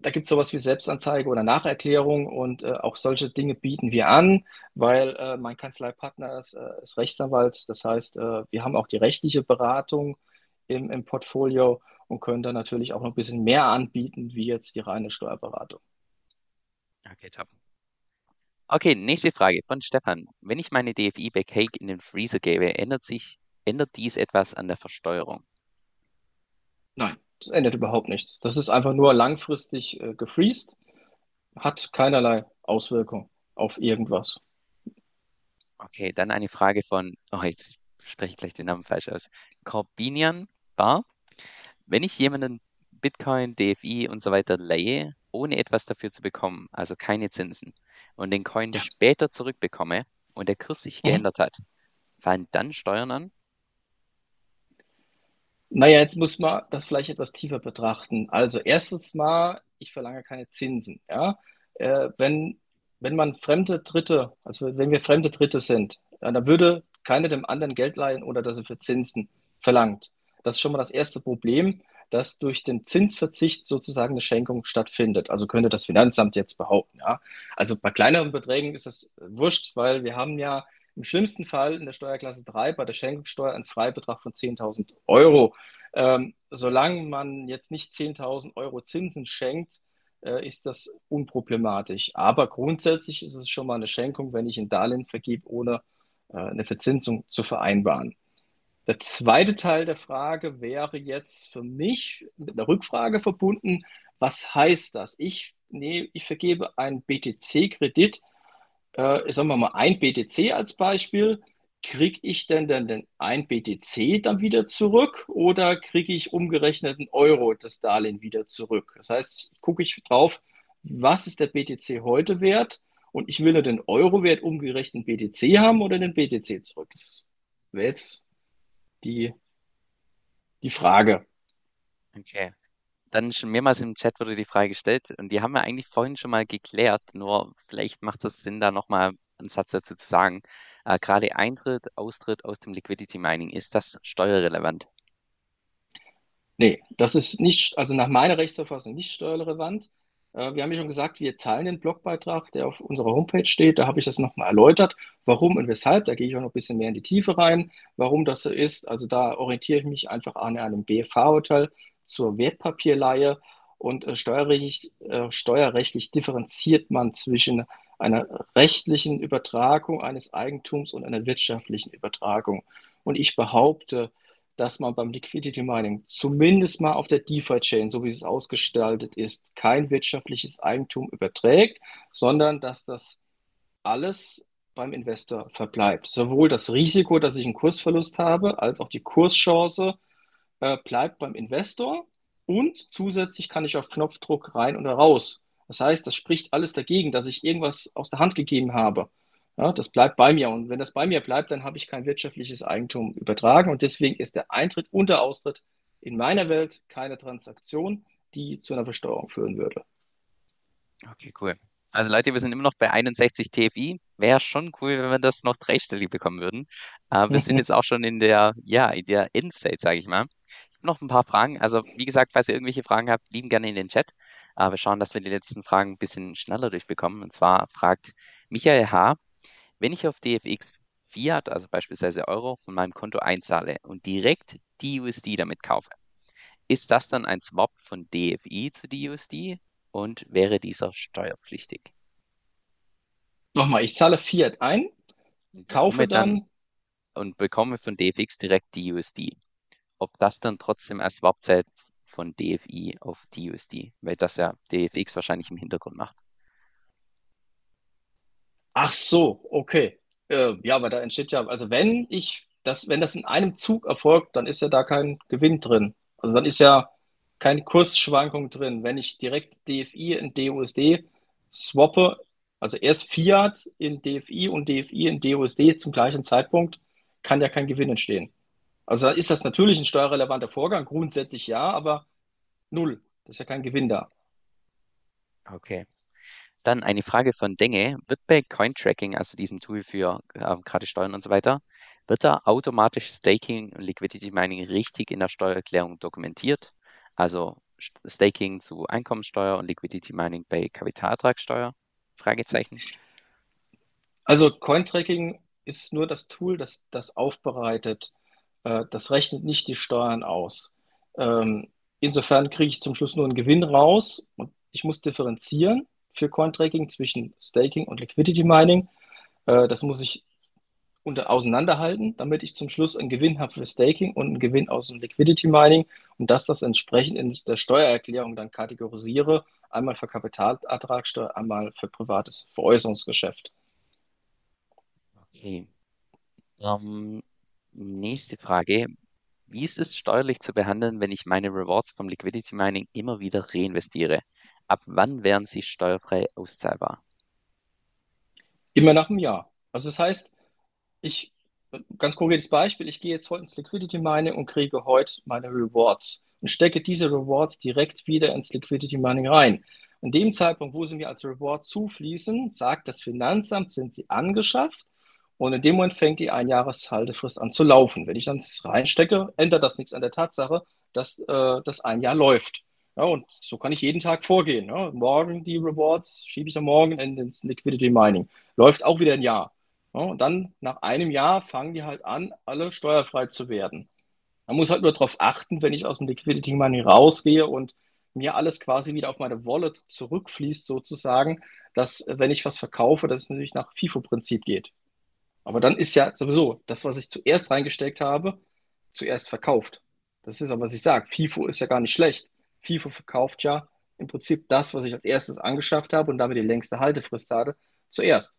da gibt es sowas wie Selbstanzeige oder Nacherklärung und äh, auch solche Dinge bieten wir an, weil äh, mein Kanzleipartner ist, äh, ist, Rechtsanwalt. Das heißt, äh, wir haben auch die rechtliche Beratung im, im, Portfolio und können dann natürlich auch noch ein bisschen mehr anbieten, wie jetzt die reine Steuerberatung. Okay, top. Okay, nächste Frage von Stefan. Wenn ich meine DFI bei Cake in den Freezer gebe, ändert sich ändert dies etwas an der Versteuerung? Nein, das ändert überhaupt nichts. Das ist einfach nur langfristig äh, gefreezed, hat keinerlei Auswirkung auf irgendwas. Okay, dann eine Frage von, oh, jetzt spreche ich gleich den Namen falsch aus. Corbinian Bar. Wenn ich jemanden Bitcoin, DFI und so weiter leihe, ohne etwas dafür zu bekommen, also keine Zinsen, und den Coin Ja. später zurückbekomme und der Kurs sich Mhm. geändert hat, fallen dann Steuern an? Naja, jetzt muss man das vielleicht etwas tiefer betrachten. Also erstens mal, ich verlange keine Zinsen. Ja? Äh, wenn, wenn man fremde Dritte, also wenn wir fremde Dritte sind, dann würde keiner dem anderen Geld leihen oder dass er für Zinsen verlangt. Das ist schon mal das erste Problem, dass durch den Zinsverzicht sozusagen eine Schenkung stattfindet. Also könnte das Finanzamt jetzt behaupten. Ja? Also bei kleineren Beträgen ist das wurscht, weil wir haben ja im schlimmsten Fall in der Steuerklasse 3 bei der Schenkungssteuer einen Freibetrag von 10.000 Euro. Ähm, solange man jetzt nicht 10.000 Euro Zinsen schenkt, äh, ist das unproblematisch. Aber grundsätzlich ist es schon mal eine Schenkung, wenn ich ein Darlehen vergebe, ohne äh, eine Verzinsung zu vereinbaren. Der zweite Teil der Frage wäre jetzt für mich mit einer Rückfrage verbunden. Was heißt das? Ich, nee, ich vergebe einen BTC-Kredit äh, sagen wir mal, ein BTC als Beispiel, kriege ich denn dann den ein BTC dann wieder zurück oder kriege ich umgerechnet einen Euro das Darlehen wieder zurück? Das heißt, gucke ich drauf, was ist der BTC heute wert und ich will nur den Euro-Wert umgerechnet BTC haben oder den BTC zurück. Das wäre jetzt die, die Frage. Okay. Dann schon mehrmals im Chat wurde die Frage gestellt und die haben wir eigentlich vorhin schon mal geklärt, nur vielleicht macht es Sinn, da nochmal einen Satz dazu zu sagen. Äh, gerade Eintritt, Austritt aus dem Liquidity Mining, ist das steuerrelevant? Nee, das ist nicht, also nach meiner Rechtsauffassung nicht steuerrelevant. Äh, Wir haben ja schon gesagt, wir teilen den Blogbeitrag, der auf unserer Homepage steht. Da habe ich das nochmal erläutert, warum und weshalb. Da gehe ich auch noch ein bisschen mehr in die Tiefe rein, warum das so ist. Also da orientiere ich mich einfach an einem BFH-Urteil zur Wertpapierleihe und äh, steuerrechtlich, äh, steuerrechtlich differenziert man zwischen einer rechtlichen Übertragung eines Eigentums und einer wirtschaftlichen Übertragung. Und ich behaupte, dass man beim Liquidity Mining zumindest mal auf der DeFi-Chain, so wie es ausgestaltet ist, kein wirtschaftliches Eigentum überträgt, sondern dass das alles beim Investor verbleibt. Sowohl das Risiko, dass ich einen Kursverlust habe, als auch die Kurschance äh, bleibt beim Investor und zusätzlich kann ich auf Knopfdruck rein oder raus. Das heißt, das spricht alles dagegen, dass ich irgendwas aus der Hand gegeben habe. Ja, das bleibt bei mir. Und wenn das bei mir bleibt, dann habe ich kein wirtschaftliches Eigentum übertragen. Und deswegen ist der Eintritt und der Austritt in meiner Welt keine Transaktion, die zu einer Versteuerung führen würde. Okay, cool. Also Leute, wir sind immer noch bei 61 TFI. Wäre schon cool, wenn wir das noch dreistellig bekommen würden. Äh, wir sind [laughs] jetzt auch schon in der, ja, in der Endstate, sage ich mal. Ich habe noch ein paar Fragen. Also wie gesagt, falls ihr irgendwelche Fragen habt, lieben gerne in den Chat. Äh, wir schauen, dass wir die letzten Fragen ein bisschen schneller durchbekommen. Und zwar fragt Michael H., wenn ich auf DFX Fiat, also beispielsweise Euro, von meinem Konto einzahle und direkt DUSD damit kaufe, ist das dann ein Swap von DFI zu DUSD und wäre dieser steuerpflichtig? Nochmal, ich zahle Fiat ein, kaufe dann dann, und bekomme von DFX direkt DUSD. Ob das dann trotzdem als Swap zählt von DFI auf DUSD, weil das ja DFX wahrscheinlich im Hintergrund macht. ach so, okay. Äh, ja, aber da entsteht ja, also wenn ich das, wenn das in einem Zug erfolgt, dann ist ja da kein Gewinn drin. Also dann ist ja keine Kursschwankung drin. Wenn ich direkt DFI in DUSD swappe, also erst Fiat in DFI und DFI in DUSD zum gleichen Zeitpunkt, kann ja kein Gewinn entstehen. Also ist das natürlich ein steuerrelevanter Vorgang, grundsätzlich ja, aber null. Das ist ja kein Gewinn da. Okay. Dann eine Frage von Denge. Wird bei Cointracking, also diesem Tool für äh, gerade Steuern und so weiter, wird da automatisch Staking und Liquidity Mining richtig in der Steuererklärung dokumentiert? Also St- Staking zu Einkommensteuer und Liquidity Mining bei Kapitalertragssteuer? Fragezeichen. Also Cointracking ist nur das Tool, das das aufbereitet. Äh, Das rechnet nicht die Steuern aus. Ähm, Insofern kriege ich zum Schluss nur einen Gewinn raus und ich muss differenzieren für Cointracking zwischen Staking und Liquidity Mining. Äh, Das muss ich unter auseinanderhalten, damit ich zum Schluss einen Gewinn habe für Staking und einen Gewinn aus dem Liquidity Mining und dass das entsprechend in der Steuererklärung dann kategorisiere, einmal für Kapitalertragssteuer, einmal für privates Veräußerungsgeschäft. Okay. Ähm, nächste Frage. Wie ist es steuerlich zu behandeln, wenn ich meine Rewards vom Liquidity Mining immer wieder reinvestiere? Ab wann wären sie steuerfrei auszahlbar? Immer nach einem Jahr. Also das heißt, ich, ganz konkretes Beispiel, ich gehe jetzt heute ins Liquidity Mining und kriege heute meine Rewards und stecke diese Rewards direkt wieder ins Liquidity Mining rein. In dem Zeitpunkt, wo sie mir als Reward zufließen, sagt das Finanzamt, sind sie angeschafft und in dem Moment fängt die Einjahreshaltefrist an zu laufen. Wenn ich dann reinstecke, ändert das nichts an der Tatsache, dass äh, das ein Jahr läuft. Ja, und so kann ich jeden Tag vorgehen. Ja. Morgen die Rewards schiebe ich dann morgen ins Liquidity Mining. Läuft auch wieder ein Jahr. Und dann nach einem Jahr fangen die halt an, alle steuerfrei zu werden. Man muss halt nur darauf achten, wenn ich aus dem Liquidity Money rausgehe und mir alles quasi wieder auf meine Wallet zurückfließt, sozusagen, dass, wenn ich was verkaufe, dass es natürlich nach FIFO-Prinzip geht. Aber dann ist ja sowieso das, was ich zuerst reingesteckt habe, zuerst verkauft. Das ist aber, was ich sage. FIFO ist ja gar nicht schlecht. FIFO verkauft ja im Prinzip das, was ich als erstes angeschafft habe und damit die längste Haltefrist hatte, zuerst.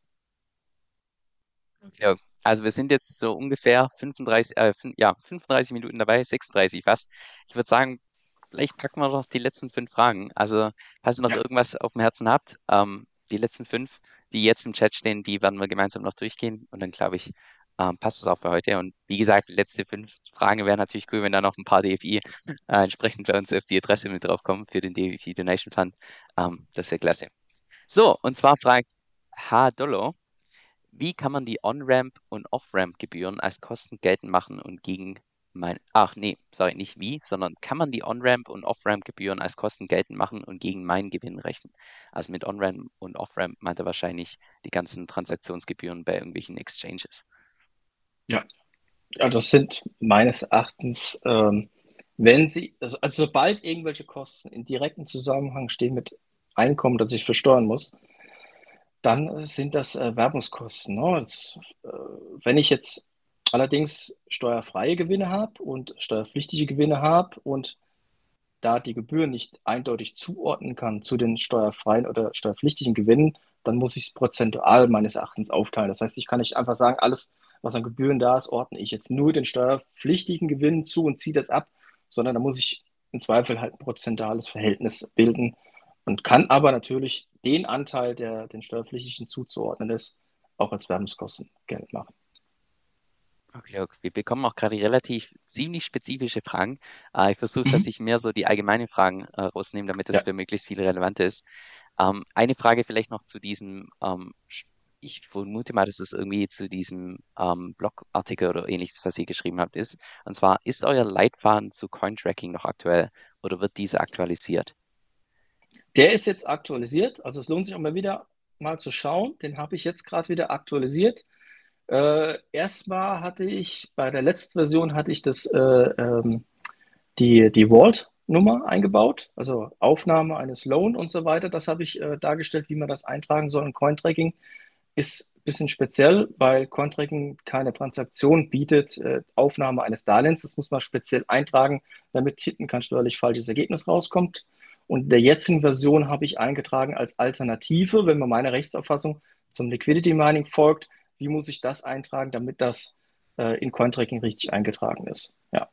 Ja, also wir sind jetzt so ungefähr 35, äh, ja, 35 Minuten dabei, 36 fast. Ich würde sagen, vielleicht packen wir noch die letzten fünf Fragen. Also, falls ihr noch Ja. irgendwas auf dem Herzen habt, ähm, die letzten fünf, die jetzt im Chat stehen, die werden wir gemeinsam noch durchgehen und dann glaube ich, ähm, passt es auch für heute. Und wie gesagt, die letzte fünf Fragen wären natürlich cool, wenn da noch ein paar DFI äh, entsprechend bei uns auf die Adresse mit draufkommen für den DFI Donation Fund. Ähm, das wäre klasse. So, und zwar fragt H. Dollo, wie kann man die On-Ramp und Off-Ramp-Gebühren als Kosten geltend machen und gegen mein, ach nee, sorry, nicht wie, sondern kann man die On-Ramp und Off-Ramp-Gebühren als Kosten geltend machen und gegen meinen Gewinn rechnen? Also mit On-Ramp und Off-Ramp meint er wahrscheinlich die ganzen Transaktionsgebühren bei irgendwelchen Exchanges. Ja, ja, das sind meines Erachtens, ähm, wenn Sie, also, also sobald irgendwelche Kosten in direktem Zusammenhang stehen mit Einkommen, das ich versteuern muss, dann sind das äh, Werbungskosten. Ne? Das, äh, wenn ich jetzt allerdings steuerfreie Gewinne habe und steuerpflichtige Gewinne habe und da die Gebühren nicht eindeutig zuordnen kann zu den steuerfreien oder steuerpflichtigen Gewinnen, dann muss ich es prozentual meines Erachtens aufteilen. Das heißt, ich kann nicht einfach sagen, alles, was an Gebühren da ist, ordne ich jetzt nur den steuerpflichtigen Gewinnen zu und ziehe das ab, sondern da muss ich im Zweifel halt ein prozentuales Verhältnis bilden und kann aber natürlich den Anteil, der den steuerpflichtigen zuzuordnen ist, auch als Werbungskosten Geld machen. Okay, okay. Wir bekommen auch gerade relativ ziemlich spezifische Fragen. Äh, ich versuche, dass Mhm. ich mehr so die allgemeinen Fragen äh, rausnehme, damit das Ja. für möglichst viele relevant ist. Ähm, eine Frage vielleicht noch zu diesem, ähm, ich vermute mal, dass es irgendwie zu diesem ähm, Blogartikel oder ähnliches, was ihr geschrieben habt, ist. Und zwar, ist euer Leitfaden zu Cointracking noch aktuell oder wird dieser aktualisiert? Der ist jetzt aktualisiert, also es lohnt sich auch mal wieder mal zu schauen. Den habe ich jetzt gerade wieder aktualisiert. Äh, erstmal hatte ich bei der letzten Version hatte ich das äh, ähm, die die Vault-Nummer eingebaut, also Aufnahme eines Loan und so weiter. Das habe ich äh, dargestellt, wie man das eintragen soll. Cointracking ist ein bisschen speziell, weil Cointracking keine Transaktion bietet, äh, Aufnahme eines Darlehens. Das muss man speziell eintragen, damit hinten kein steuerlich falsches Ergebnis rauskommt. Und in der jetzigen Version habe ich eingetragen als Alternative, wenn man meiner Rechtsauffassung zum Liquidity Mining folgt, wie muss ich das eintragen, damit das äh, in Cointracking richtig eingetragen ist. Ja,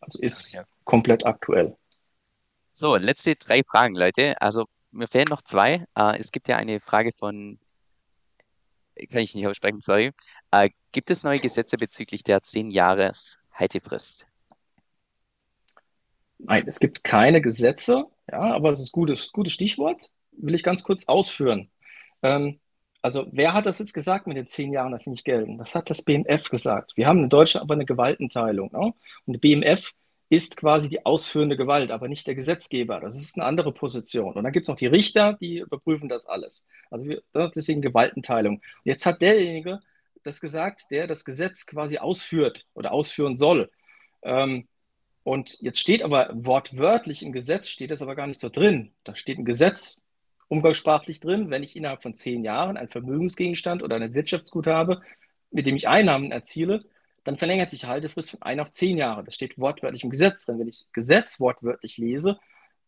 also ist Okay. komplett aktuell. So, letzte drei Fragen, Leute. Also mir fehlen noch zwei. Äh, es gibt ja eine Frage von, kann ich nicht aussprechen, sorry. Äh, gibt es neue Gesetze bezüglich der 10 Jahres Haltefrist? Nein, es gibt keine Gesetze, ja, aber es ist gutes, gutes Stichwort. Will ich ganz kurz ausführen. Ähm, also, wer hat das jetzt gesagt mit den zehn Jahren, dass sie nicht gelten? Das hat das BMF gesagt. Wir haben in Deutschland aber eine Gewaltenteilung. Ne? Und die BMF ist quasi die ausführende Gewalt, aber nicht der Gesetzgeber. Das ist eine andere Position. Und dann gibt es noch die Richter, die überprüfen das alles. Also wir, deswegen Gewaltenteilung. Und jetzt hat derjenige das gesagt, der das Gesetz quasi ausführt oder ausführen soll. Ähm, und jetzt steht aber wortwörtlich im Gesetz, steht das aber gar nicht so drin. Da steht im Gesetz umgangssprachlich drin, wenn ich innerhalb von zehn Jahren einen Vermögensgegenstand oder ein Wirtschaftsgut habe, mit dem ich Einnahmen erziele, dann verlängert sich die Haltefrist von ein auf zehn Jahre. Das steht wortwörtlich im Gesetz drin. Wenn ich das Gesetz wortwörtlich lese,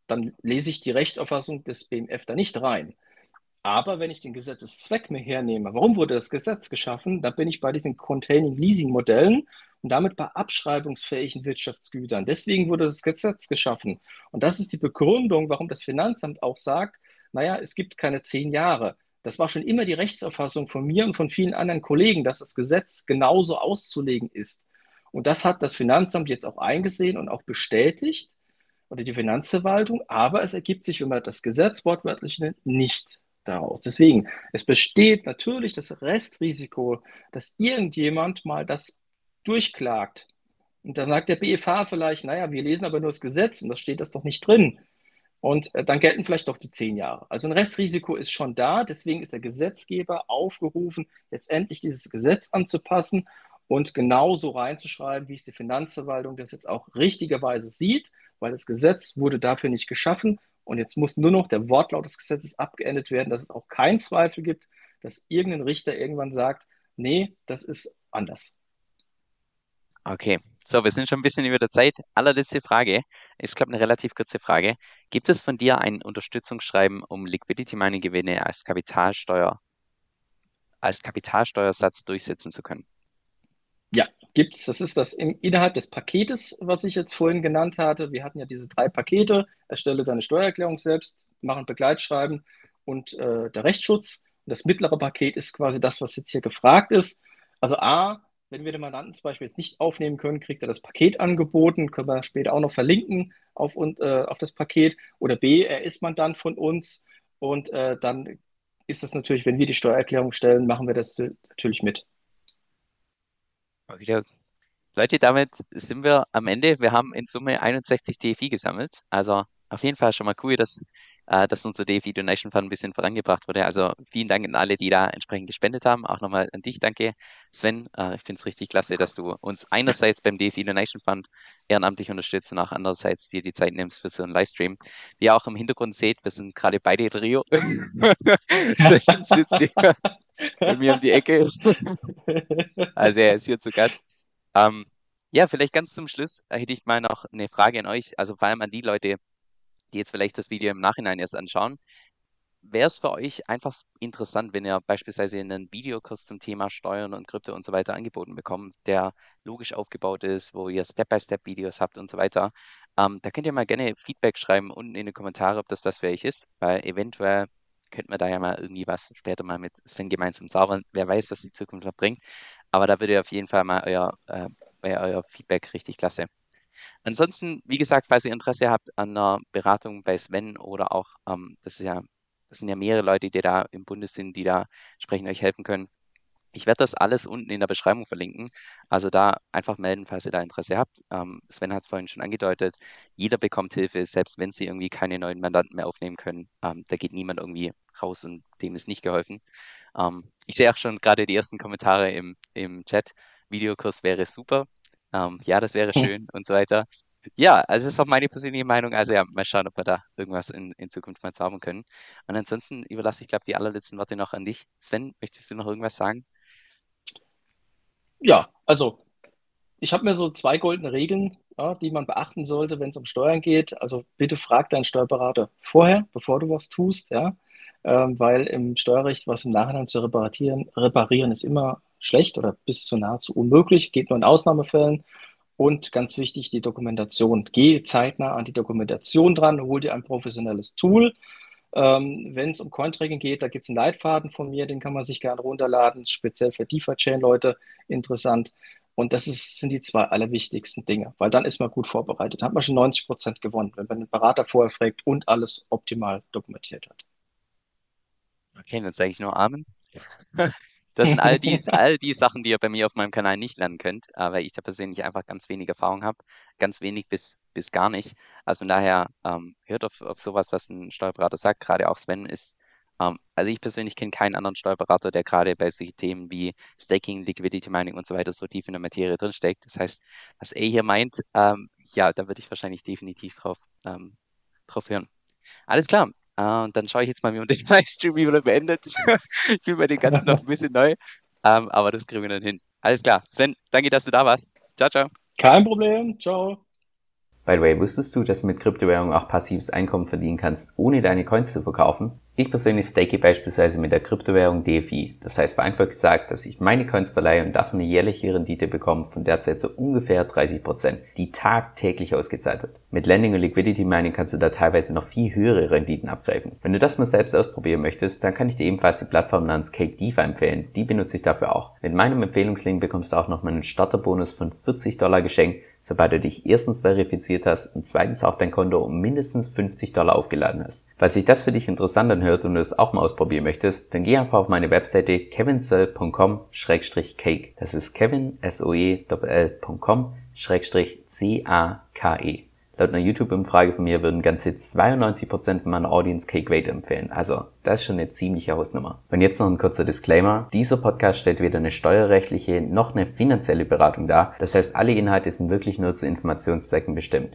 dann lese ich die Rechtsauffassung des BMF da nicht rein. Aber wenn ich den Gesetzeszweck mir hernehme, warum wurde das Gesetz geschaffen, dann bin ich bei diesen Containing Leasing Modellen und damit bei abschreibungsfähigen Wirtschaftsgütern. Deswegen wurde das Gesetz geschaffen. Und das ist die Begründung, warum das Finanzamt auch sagt, naja, es gibt keine zehn Jahre. Das war schon immer die Rechtsauffassung von mir und von vielen anderen Kollegen, dass das Gesetz genauso auszulegen ist. Und das hat das Finanzamt jetzt auch eingesehen und auch bestätigt oder die Finanzverwaltung. Aber es ergibt sich, wenn man das Gesetz wortwörtlich nennt, nicht daraus. Deswegen, es besteht natürlich das Restrisiko, dass irgendjemand mal das durchklagt. Und dann sagt der BFH vielleicht, naja, wir lesen aber nur das Gesetz und da steht das doch nicht drin. Und äh, dann gelten vielleicht doch die zehn Jahre. Also ein Restrisiko ist schon da. Deswegen ist der Gesetzgeber aufgerufen, jetzt endlich dieses Gesetz anzupassen und genauso reinzuschreiben, wie es die Finanzverwaltung das jetzt auch richtigerweise sieht, weil das Gesetz wurde dafür nicht geschaffen. Und jetzt muss nur noch der Wortlaut des Gesetzes abgeendet werden, dass es auch keinen Zweifel gibt, dass irgendein Richter irgendwann sagt, nee, das ist anders. Okay, so, wir sind schon ein bisschen über der Zeit. Allerletzte Frage, ist, glaube ich, eine relativ kurze Frage. Gibt es von dir ein Unterstützungsschreiben, um Liquidity Mining Gewinne als Kapitalsteuer, als Kapitalsteuersatz durchsetzen zu können? Ja, gibt es. Das ist das im, innerhalb des Paketes, was ich jetzt vorhin genannt hatte. Wir hatten ja diese drei Pakete. Erstelle deine Steuererklärung selbst, machen Begleitschreiben und äh, der Rechtsschutz. Und das mittlere Paket ist quasi das, was jetzt hier gefragt ist. Also A, wenn wir den Mandanten zum Beispiel jetzt nicht aufnehmen können, kriegt er das Paket angeboten, können wir später auch noch verlinken auf, und, äh, auf das Paket. Oder B, er ist Mandant von uns und äh, dann ist es natürlich, wenn wir die Steuererklärung stellen, machen wir das natürlich mit. Okay. Leute, damit sind wir am Ende. Wir haben in Summe 61 DFI gesammelt. Also auf jeden Fall schon mal cool, dass äh, dass unser DFI Donation Fund ein bisschen vorangebracht wurde. Also vielen Dank an alle, die da entsprechend gespendet haben. Auch nochmal an dich, danke, Sven. Äh, ich finde es richtig klasse, dass du uns einerseits beim DFI Donation Fund ehrenamtlich unterstützt und auch andererseits dir die Zeit nimmst für so einen Livestream. Wie ihr auch im Hintergrund seht, wir sind gerade beide in Rio. [laughs] Sven sitzt hier bei mir um die Ecke. also er ist hier zu Gast. Ähm, ja, vielleicht ganz zum Schluss hätte ich mal noch eine Frage an euch, also vor allem an die Leute, die jetzt vielleicht das Video im Nachhinein erst anschauen, wäre es für euch einfach interessant, wenn ihr beispielsweise einen Videokurs zum Thema Steuern und Krypto und so weiter angeboten bekommt, der logisch aufgebaut ist, wo ihr Step-by-Step-Videos habt und so weiter. Ähm, da könnt ihr mal gerne Feedback schreiben unten in die Kommentare, ob das was für euch ist, weil eventuell könnte man da ja mal irgendwie was später mal mit Sven gemeinsam zaubern. Wer weiß, was die Zukunft noch bringt. Aber da würde auf jeden Fall mal euer, äh, euer Feedback richtig klasse. Ansonsten, wie gesagt, falls ihr Interesse habt an einer Beratung bei Sven oder auch, ähm, das ist ja, das sind ja mehrere Leute, die da im Bundes sind, die da entsprechend euch helfen können. Ich werde das alles unten in der Beschreibung verlinken. Also da einfach melden, falls ihr da Interesse habt. Ähm, Sven hat es vorhin schon angedeutet. Jeder bekommt Hilfe, selbst wenn sie irgendwie keine neuen Mandanten mehr aufnehmen können. Ähm, da geht niemand irgendwie raus und dem ist nicht geholfen. Ähm, ich sehe auch schon gerade die ersten Kommentare im, im Chat. Videokurs wäre super ähm, ja, das wäre [laughs] hm. schön und so weiter. Ja, also das ist auch meine persönliche Meinung. Also ja, mal schauen, ob wir da irgendwas in, in Zukunft mal zaubern können. Und ansonsten überlasse ich, glaube die allerletzten Worte noch an dich. Sven, möchtest du noch irgendwas sagen? Ja, also ich habe mir so zwei goldene Regeln, ja, die man beachten sollte, wenn es um Steuern geht. Also bitte frag deinen Steuerberater vorher, bevor du was tust, ja, ähm, weil im Steuerrecht was im Nachhinein zu reparieren, reparieren ist immer schlecht oder bis zu nahezu unmöglich, geht nur in Ausnahmefällen. Und ganz wichtig, die Dokumentation. Geh zeitnah an die Dokumentation dran, hol dir ein professionelles Tool. Ähm, Wenn es um Cointracking geht, da gibt es einen Leitfaden von mir, den kann man sich gerne runterladen, speziell für DeFi-Chain-Leute interessant. Und das ist, sind die zwei allerwichtigsten Dinge, weil dann ist man gut vorbereitet. Hat man schon 90 Prozent gewonnen, wenn man den Berater vorher fragt und alles optimal dokumentiert hat. Okay, dann sage ich nur Amen. [laughs] Das sind all die, [laughs] all die Sachen, die ihr bei mir auf meinem Kanal nicht lernen könnt, weil ich da persönlich einfach ganz wenig Erfahrung habe. Ganz wenig bis, bis gar nicht. Also von daher ähm, hört auf, auf sowas, was ein Steuerberater sagt. Gerade auch Sven ist, ähm, also ich persönlich kenne keinen anderen Steuerberater, der gerade bei solchen Themen wie Staking, Liquidity Mining und so weiter so tief in der Materie drinsteckt. Das heißt, was er hier meint, ähm, ja, da würde ich wahrscheinlich definitiv drauf, ähm, drauf hören. Alles klar. Uh, und dann schaue ich jetzt mal, wie man [laughs] den Livestream wieder beendet. [laughs] ich bin bei den ganzen noch ein bisschen neu. Ähm, aber das kriegen wir dann hin. Alles klar. Sven, danke, dass du da warst. Ciao, ciao. Kein Problem. Ciao. By the way, wusstest du, dass du mit Kryptowährungen auch passives Einkommen verdienen kannst, ohne deine Coins zu verkaufen? Ich persönlich stake beispielsweise mit der Kryptowährung DFI. Das heißt vereinfacht gesagt, dass ich meine Coins verleihe und davon eine jährliche Rendite bekomme von derzeit so ungefähr 30%, die tagtäglich ausgezahlt wird. Mit Lending und Liquidity Mining kannst du da teilweise noch viel höhere Renditen abgreifen. Wenn du das mal selbst ausprobieren möchtest, dann kann ich dir ebenfalls die Plattform namens Cake DeFi empfehlen. Die benutze ich dafür auch. Mit meinem Empfehlungslink bekommst du auch noch mal einen Starterbonus von 40 Dollar geschenkt, sobald du dich erstens verifiziert hast und zweitens auf dein Konto um mindestens 50 Dollar aufgeladen hast. Falls sich das für dich interessant anhört und es auch mal ausprobieren möchtest, dann geh einfach auf meine Webseite kevinsoe.com-cake. Das ist kevin, c-a-k-e. Laut einer YouTube-Umfrage von mir würden ganze 92% von meiner Audience Cake Weight empfehlen. Also, das ist schon eine ziemliche Hausnummer. Und jetzt noch ein kurzer Disclaimer. Dieser Podcast stellt weder eine steuerrechtliche noch eine finanzielle Beratung dar. Das heißt, alle Inhalte sind wirklich nur zu Informationszwecken bestimmt.